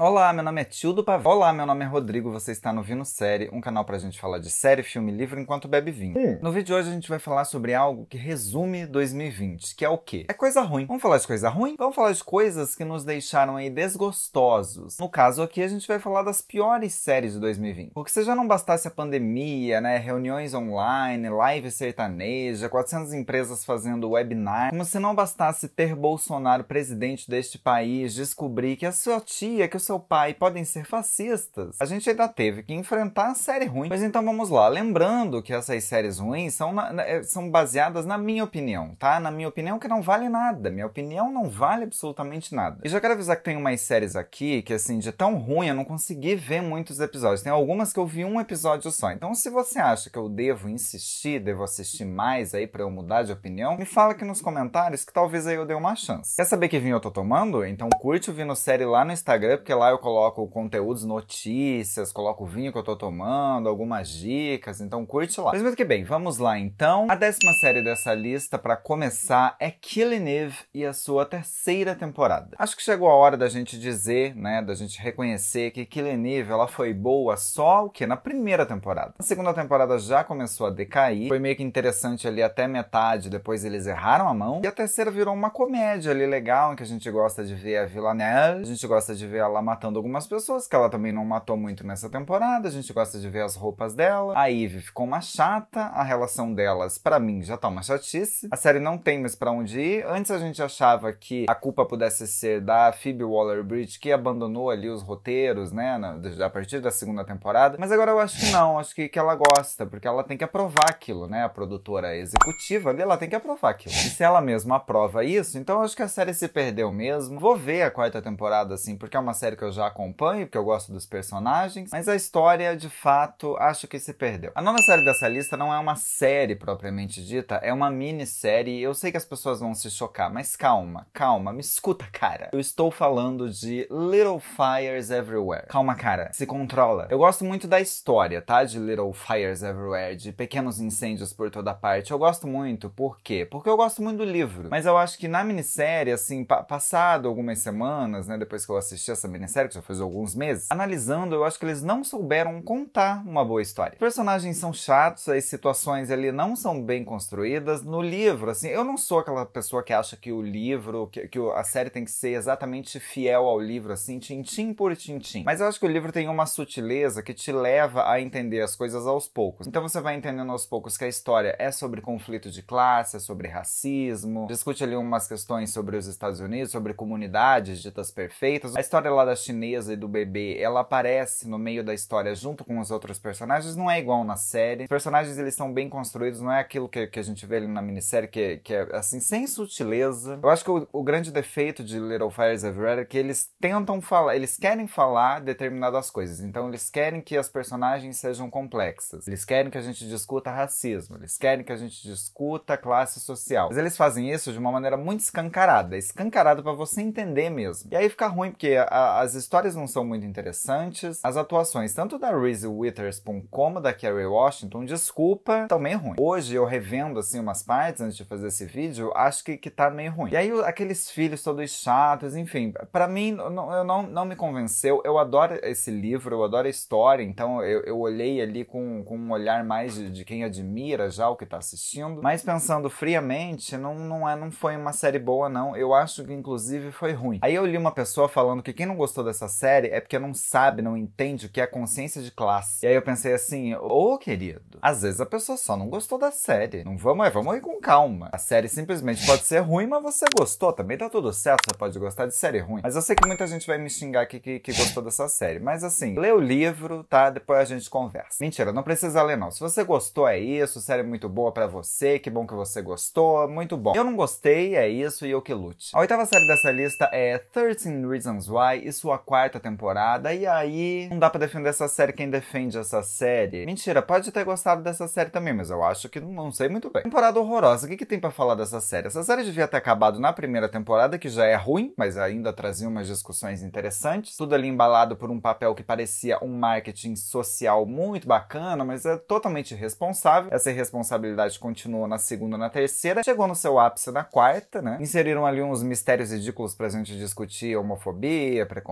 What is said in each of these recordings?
Olá, meu nome é Tildo Pavão. Olá, meu nome é Rodrigo. Você está no Vino Série, um canal pra gente falar de série, filme, livro enquanto bebe vinho. Hum. No vídeo de hoje a gente vai falar sobre algo que resume 2020, que é o quê? É coisa ruim. Vamos falar de coisa ruim? Vamos falar de coisas que nos deixaram aí desgostosos. No caso aqui, a gente vai falar das piores séries de 2020. Porque se já não bastasse a pandemia, né, reuniões online, live sertaneja, 400 empresas fazendo webinar, como se não bastasse ter Bolsonaro presidente deste país, descobrir que a sua tia, que o seu pai podem ser fascistas, a gente ainda teve que enfrentar a série ruim. Mas então vamos lá. Lembrando que essas séries ruins são, na, na, é, são baseadas na minha opinião, tá? Na minha opinião que não vale nada. Minha opinião não vale absolutamente nada. E já quero avisar que tem umas séries aqui que, assim, de tão ruim eu não consegui ver muitos episódios. Tem algumas que eu vi um episódio só. Então se você acha que eu devo insistir, devo assistir mais aí para eu mudar de opinião, me fala aqui nos comentários que talvez aí eu dê uma chance. Quer saber que vinho eu tô tomando? Então curte o Vino Série lá no Instagram, porque lá eu coloco conteúdos, notícias, coloco o vinho que eu tô tomando, algumas dicas, então curte lá. Mas muito que bem, vamos lá então. A décima série dessa lista para começar é Killing Eve e a sua terceira temporada. Acho que chegou a hora da gente dizer, né, da gente reconhecer que Killing Eve ela foi boa só o que na primeira temporada. A segunda temporada já começou a decair, foi meio que interessante ali até metade, depois eles erraram a mão. E a terceira virou uma comédia ali legal, em que a gente gosta de ver a Villanelle, a gente gosta de ver ela matando algumas pessoas, que ela também não matou muito nessa temporada. A gente gosta de ver as roupas dela. A Eve ficou uma chata, a relação delas, para mim, já tá uma chatice. A série não tem mais pra onde ir. Antes a gente achava que a culpa pudesse ser da Phoebe Waller-Bridge, que abandonou ali os roteiros, né, na, a partir da segunda temporada. Mas agora eu acho que não, acho que, que ela gosta, porque ela tem que aprovar aquilo, né? A produtora executiva ali, ela tem que aprovar aquilo. E se ela mesma aprova isso, então eu acho que a série se perdeu mesmo. Vou ver a quarta temporada, assim, porque é uma série que eu já acompanho, porque eu gosto dos personagens, mas a história, de fato, acho que se perdeu. A nona série dessa lista não é uma série propriamente dita, é uma minissérie. Eu sei que as pessoas vão se chocar, mas calma, calma, me escuta, cara. Eu estou falando de Little Fires Everywhere. Calma, cara, se controla. Eu gosto muito da história, tá? De Little Fires Everywhere, de pequenos incêndios por toda parte. Eu gosto muito, por quê? Porque eu gosto muito do livro. Mas eu acho que na minissérie, assim, pa passado algumas semanas, né, depois que eu assisti essa minissérie, que já faz alguns meses, analisando, eu acho que eles não souberam contar uma boa história. Os personagens são chatos, as situações ali não são bem construídas. No livro, assim, eu não sou aquela pessoa que acha que o livro, que, que a série tem que ser exatamente fiel ao livro, assim, tintim por tintim. Mas eu acho que o livro tem uma sutileza que te leva a entender as coisas aos poucos. Então você vai entendendo aos poucos que a história é sobre conflito de classe, é sobre racismo, discute ali umas questões sobre os Estados Unidos, sobre comunidades ditas perfeitas. A história lá da chinesa e do bebê, ela aparece no meio da história junto com os outros personagens, não é igual na série. Os personagens eles são bem construídos, não é aquilo que, que a gente vê ali na minissérie que, que é assim, sem sutileza. Eu acho que o, o grande defeito de Little Fires Everywhere é que eles tentam falar, eles querem falar determinadas coisas, então eles querem que as personagens sejam complexas, eles querem que a gente discuta racismo, eles querem que a gente discuta classe social. Mas eles fazem isso de uma maneira muito escancarada, escancarada para você entender mesmo. E aí fica ruim porque a, as histórias não são muito interessantes, as atuações tanto da Reese Witherspoon como da Kerry Washington, desculpa, estão meio ruim. Hoje eu revendo assim umas partes antes de fazer esse vídeo, acho que, que tá meio ruim. E aí aqueles filhos todos chatos, enfim, para mim não, eu não, não me convenceu. Eu adoro esse livro, eu adoro a história, então eu, eu olhei ali com, com um olhar mais de, de quem admira já o que tá assistindo, mas pensando friamente, não, não, é, não foi uma série boa, não. Eu acho que inclusive foi ruim. Aí eu li uma pessoa falando que quem não gostou dessa série é porque não sabe, não entende o que é consciência de classe. E aí eu pensei assim, ô oh, querido, às vezes a pessoa só não gostou da série. Não vamos, é, vamos ir com calma. A série simplesmente pode ser ruim, mas você gostou. Também tá tudo certo, você pode gostar de série ruim. Mas eu sei que muita gente vai me xingar aqui que, que gostou dessa série. Mas assim, lê o livro, tá? Depois a gente conversa. Mentira, não precisa ler não. Se você gostou, é isso. Série muito boa para você. Que bom que você gostou. Muito bom. Eu não gostei, é isso e eu que lute. A oitava série dessa lista é 13 Reasons Why sua quarta temporada. E aí, não dá pra defender essa série quem defende essa série. Mentira, pode ter gostado dessa série também, mas eu acho que não sei muito bem. Temporada horrorosa. O que, que tem para falar dessa série? Essa série devia ter acabado na primeira temporada, que já é ruim, mas ainda trazia umas discussões interessantes. Tudo ali embalado por um papel que parecia um marketing social muito bacana, mas é totalmente irresponsável. Essa irresponsabilidade continuou na segunda na terceira. Chegou no seu ápice na quarta, né? Inseriram ali uns mistérios ridículos pra gente discutir homofobia, preconceito,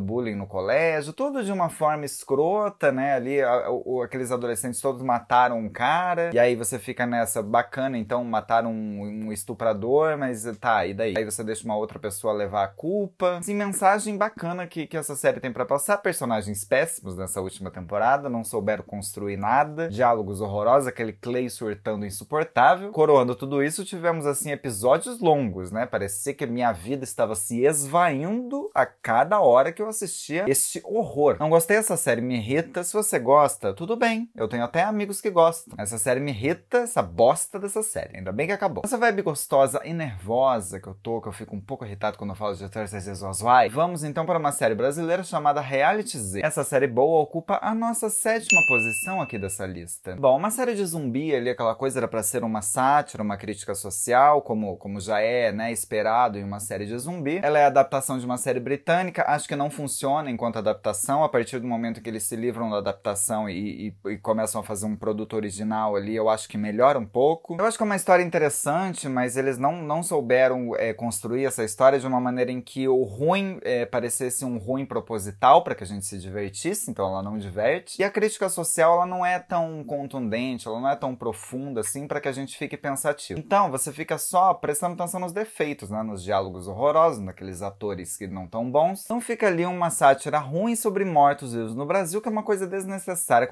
bullying no colégio, tudo de uma forma escrota, né? Ali a, aqueles adolescentes todos mataram um cara, e aí você fica nessa bacana, então mataram um, um estuprador, mas tá, e daí? Aí você deixa uma outra pessoa levar a culpa. Assim, mensagem bacana que, que essa série tem para passar. Personagens péssimos nessa última temporada, não souberam construir nada, diálogos horrorosos, aquele Clay surtando insuportável. Coroando tudo isso, tivemos assim episódios longos, né? Parecia que minha vida estava se esvaindo a cada hora que eu assistia este horror. Não gostei dessa série, me irrita. Se você gosta, tudo bem. Eu tenho até amigos que gostam. Essa série me irrita, essa bosta dessa série. Ainda bem que acabou. Essa vibe gostosa e nervosa que eu tô, que eu fico um pouco irritado quando eu falo de Thursday Is Why. Vamos então para uma série brasileira chamada Reality Z. Essa série boa ocupa a nossa sétima posição aqui dessa lista. Bom, uma série de zumbi ali, aquela coisa era para ser uma sátira, uma crítica social, como, como já é, né, esperado em uma série de zumbi. Ela é a adaptação de uma série britânica, acho que não funciona enquanto adaptação, a partir do momento que eles se livram da adaptação e, e, e começam a fazer um produto original ali, eu acho que melhora um pouco. Eu acho que é uma história interessante, mas eles não, não souberam é, construir essa história de uma maneira em que o ruim é, parecesse um ruim proposital para que a gente se divertisse, então ela não diverte. E a crítica social ela não é tão contundente, ela não é tão profunda assim para que a gente fique pensativo. Então você fica só prestando atenção nos defeitos, né, nos diálogos horrorosos, naqueles atores que não tão bons. Então fica ali uma sátira ruim sobre mortos-vivos no Brasil, que é uma coisa desnecessária.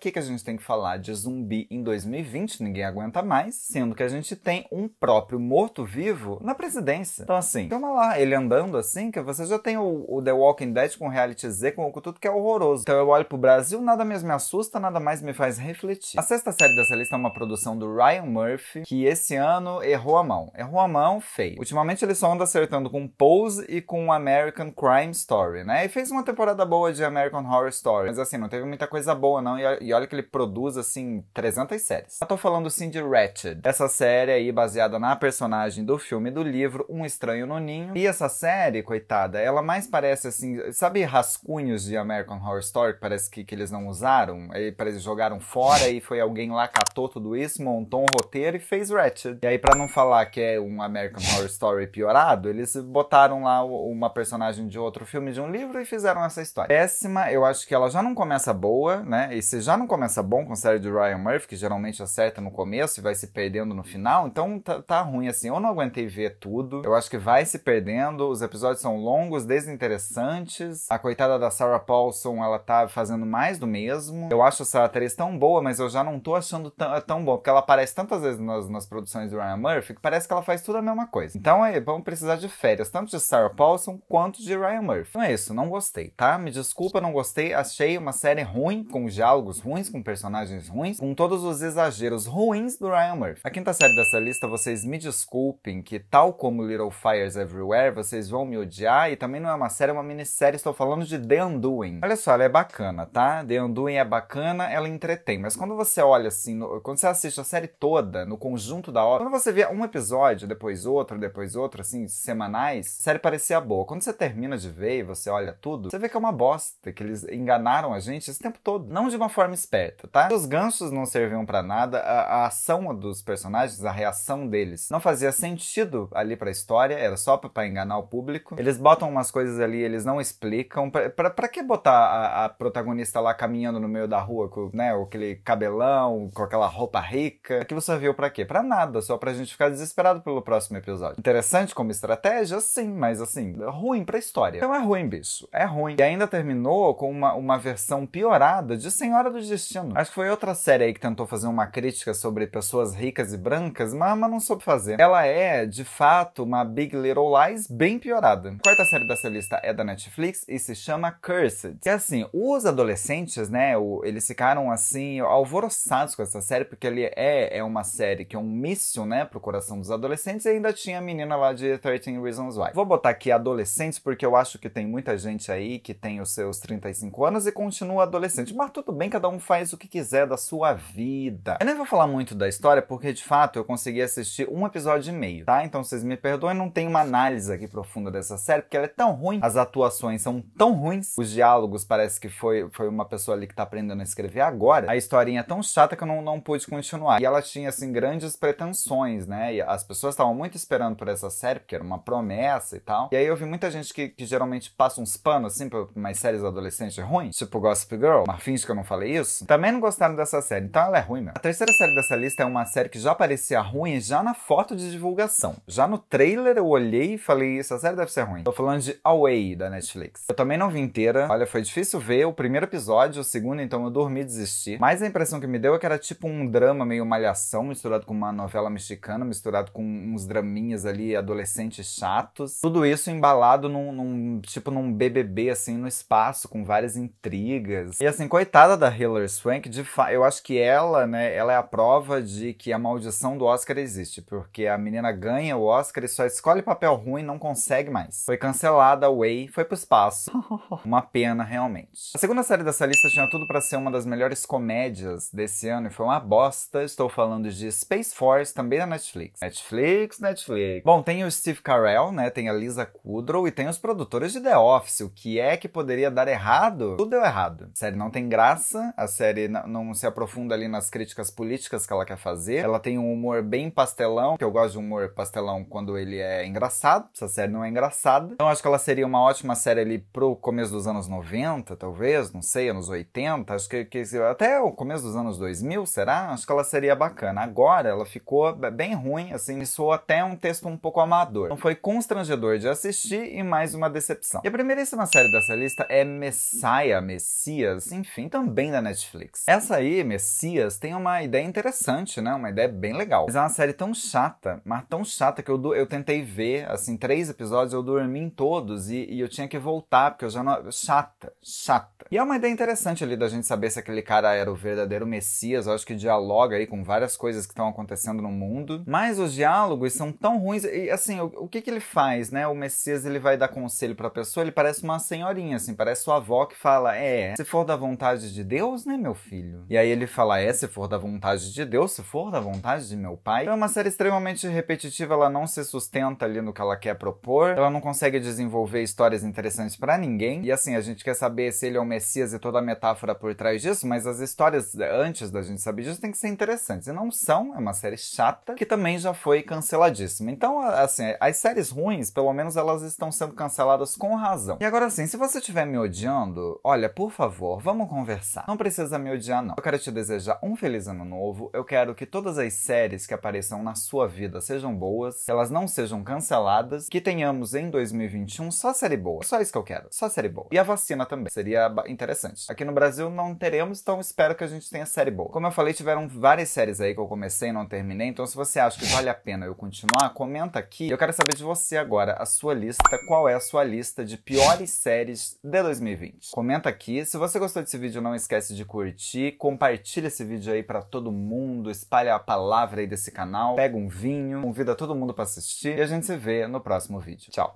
Que que a gente tem que falar de zumbi em 2020? Ninguém aguenta mais, sendo que a gente tem um próprio morto-vivo na presidência. Então assim, calma lá, ele andando assim, que você já tem o, o The Walking Dead com reality Z, com, com tudo que é horroroso. Então eu olho pro Brasil, nada mais me assusta, nada mais me faz refletir. A sexta série dessa lista é uma produção do Ryan Murphy, que esse ano errou a mão. Errou a mão feio. Ultimamente ele só anda acertando com Pose e com American Crime Story, né? E fez uma temporada boa de American Horror Story, mas assim, não teve muita coisa boa não, e olha que ele produz assim 300 séries. Eu tô falando sim de Ratched, essa série aí baseada na personagem do filme e do livro Um Estranho no Ninho. E essa série, coitada, ela mais parece assim, sabe rascunhos de American Horror Story que parece que, que eles não usaram? Aí parece jogaram fora e foi alguém lá catou tudo isso, montou um roteiro e fez Ratched. E aí para não falar que é um American Horror Story piorado, eles botaram lá uma personagem de outro filme de um livro e fizeram essa história. Péssima, eu acho que ela já não começa boa, né? E se já não começa bom com a série de Ryan Murphy, que geralmente acerta no começo e vai se perdendo no final, então tá, tá ruim assim. Eu não aguentei ver tudo. Eu acho que vai se perdendo. Os episódios são longos, desinteressantes. A coitada da Sarah Paulson, ela tá fazendo mais do mesmo. Eu acho essa atriz tão boa, mas eu já não tô achando tão, tão boa, porque ela aparece tantas vezes nas, nas produções do Ryan Murphy que parece que ela faz tudo a mesma coisa. Então é, vamos precisar de férias, tanto de Sarah Paulson quanto de Ryan Murphy. Então é isso, não gostei, tá? Me desculpa, não gostei. Achei uma série ruim, com diálogos ruins, com personagens ruins, com todos os exageros ruins do Ryan Murphy. A quinta série dessa lista, vocês me desculpem que, tal como Little Fires Everywhere, vocês vão me odiar e também não é uma série, é uma minissérie. Estou falando de The Undoing. Olha só, ela é bacana, tá? The Undoing é bacana, ela entretém, mas quando você olha assim, no, quando você assiste a série toda, no conjunto da obra, quando você vê um episódio, depois outro, depois outro, assim, semanais, a série parecia boa. Quando você termina de ver e você olha tudo, você vê que é uma bosta, que eles enganaram a gente esse tempo todo. Não de uma forma esperta, tá? Os ganchos não serviam para nada, a, a, ação dos personagens, a reação deles, não fazia sentido ali pra história, era só para enganar o público. Eles botam umas coisas ali, eles não explicam. Pra que botar a, a, protagonista lá caminhando no meio da rua com né, aquele cabelão, com aquela roupa rica? Que você viu para quê? Pra nada, só pra gente ficar desesperado pelo próximo episódio. Interessante como estratégia, sim, mas assim, ruim pra história. Então é ruim, bicho. É ruim. E ainda terminou com uma, uma versão piorada de Senhora do Destino. Acho que foi outra série aí que tentou fazer uma crítica sobre pessoas ricas e brancas, mas, mas não soube fazer. Ela é, de fato, uma Big Little Lies bem piorada. A quarta série dessa lista é da Netflix e se chama Cursed. Que assim, os adolescentes, né, o, eles ficaram assim, alvoroçados com essa série, porque ele é, é uma série que é um míssil, né, pro coração dos adolescentes e ainda tinha a menina lá de 13 Reasons Why. Vou botar aqui adolescentes porque eu acho que tem muita gente aí que tem os seus 35 anos e continua adolescente. Mas tudo bem, cada um faz o que quiser da sua vida. Eu nem vou falar muito da história porque de fato eu consegui assistir um episódio e meio, tá? Então vocês me perdoem, não tem uma análise aqui profunda dessa série porque ela é tão ruim, as atuações são tão ruins, os diálogos parece que foi, foi uma pessoa ali que tá aprendendo a escrever agora. A historinha é tão chata que eu não, não pude continuar. E ela tinha assim grandes pretensões, né? E as pessoas estavam muito esperando por essa série porque era uma promessa e tal. E aí eu vi muita gente que, que geralmente passa uns panos, assim, pra umas séries adolescentes ruins, tipo Gossip Girl, mas finge que eu não falei isso, também não gostaram dessa série, então ela é ruim mesmo. A terceira série dessa lista é uma série que já parecia ruim já na foto de divulgação. Já no trailer eu olhei e falei, essa série deve ser ruim. Tô falando de Away, da Netflix. Eu também não vi inteira, olha, foi difícil ver o primeiro episódio, o segundo, então eu dormi e desisti. Mas a impressão que me deu é que era tipo um drama meio malhação, misturado com uma novela mexicana, misturado com uns draminhas ali, adolescentes chatos. Tudo isso embalado num, num tipo num BBB, assim, no espaço, com várias intrigas. E assim, coitada da Hilary Swank, de fa eu acho que ela, né, ela é a prova de que a maldição do Oscar existe, porque a menina ganha o Oscar e só escolhe papel ruim e não consegue mais. Foi cancelada, Way, foi pro espaço. Uma pena, realmente. A segunda série dessa lista tinha tudo para ser uma das melhores comédias desse ano e foi uma bosta. Estou falando de Space Force, também da Netflix. Netflix, Netflix. Bom, tem o Steve Carell, né? Tem a Lisa Kudrow e tem os produtores de The Office. O que é que poderia dar errado? Tudo deu errado. A série não tem graça, a série não se aprofunda ali nas críticas políticas que ela quer fazer. Ela tem um humor bem pastelão, que eu gosto de humor pastelão quando ele é engraçado. Essa série não é engraçada. Então acho que ela seria uma ótima série ali pro começo dos anos 90, talvez, não sei, anos 80. Acho que, que até o começo dos anos 2000, será? Acho que ela seria bacana. Agora ela ficou bem ruim, assim, soou até um texto um pouco amador. Então foi constrangedor de assistir e mais uma decepção. E a primeiríssima série dessa lista é Messiah, Messias, enfim, também da Netflix. Essa aí, Messias, tem uma ideia interessante, né? Uma ideia bem legal. Mas é uma série tão chata, mas tão chata que eu, eu tentei ver, assim, três episódios, eu dormi em todos e, e eu tinha que voltar, porque eu já não. Chata, chata. E é uma ideia interessante ali da gente saber se aquele cara era o verdadeiro Messias. Eu acho que dialoga aí com várias coisas que estão acontecendo no mundo. Mas os diálogos são tão ruins. E assim, o, o que que ele faz, né? O Messias ele vai dar conselho pra pessoa, ele parece uma senhorinha, assim, parece sua avó que fala: É, se for da vontade de Deus, né, meu filho? E aí ele fala: É, se for da vontade de Deus, se for da vontade de meu pai. Então é uma série extremamente repetitiva, ela não se sustenta ali no que ela quer propor, ela não consegue desenvolver histórias interessantes para ninguém. E assim, a gente quer saber se ele é o Messias e toda a metáfora por trás disso, mas as histórias antes da gente saber disso tem que ser interessantes. E não são, é uma série chata que também já foi canceladíssima. Então, assim, as séries ruins, pelo menos elas estão sendo canceladas com razão. E agora sim, se você estiver me odiando, olha, por favor, vamos conversar. Não precisa me odiar, não. Eu quero te desejar um feliz ano novo. Eu quero que todas as séries que apareçam na sua vida sejam boas, elas não sejam canceladas, que tenhamos em 2021 só série boa. Só isso que eu quero. Só série boa. E a vacina também. Seria interessante. Aqui no Brasil não teremos, então espero que a gente tenha série boa. Como eu falei, tiveram várias séries aí que eu comecei e não terminei, então se você acha que vale a pena eu continuar, comenta aqui. Eu quero saber de você agora a sua lista. Qual é a sua lista de piores séries de 2020? Comenta aqui. Se você gostou desse vídeo, não esquece de curtir, compartilha esse vídeo aí para todo mundo, espalha a palavra aí desse canal, pega um vinho, convida todo mundo para assistir e a gente se vê no próximo vídeo. Tchau!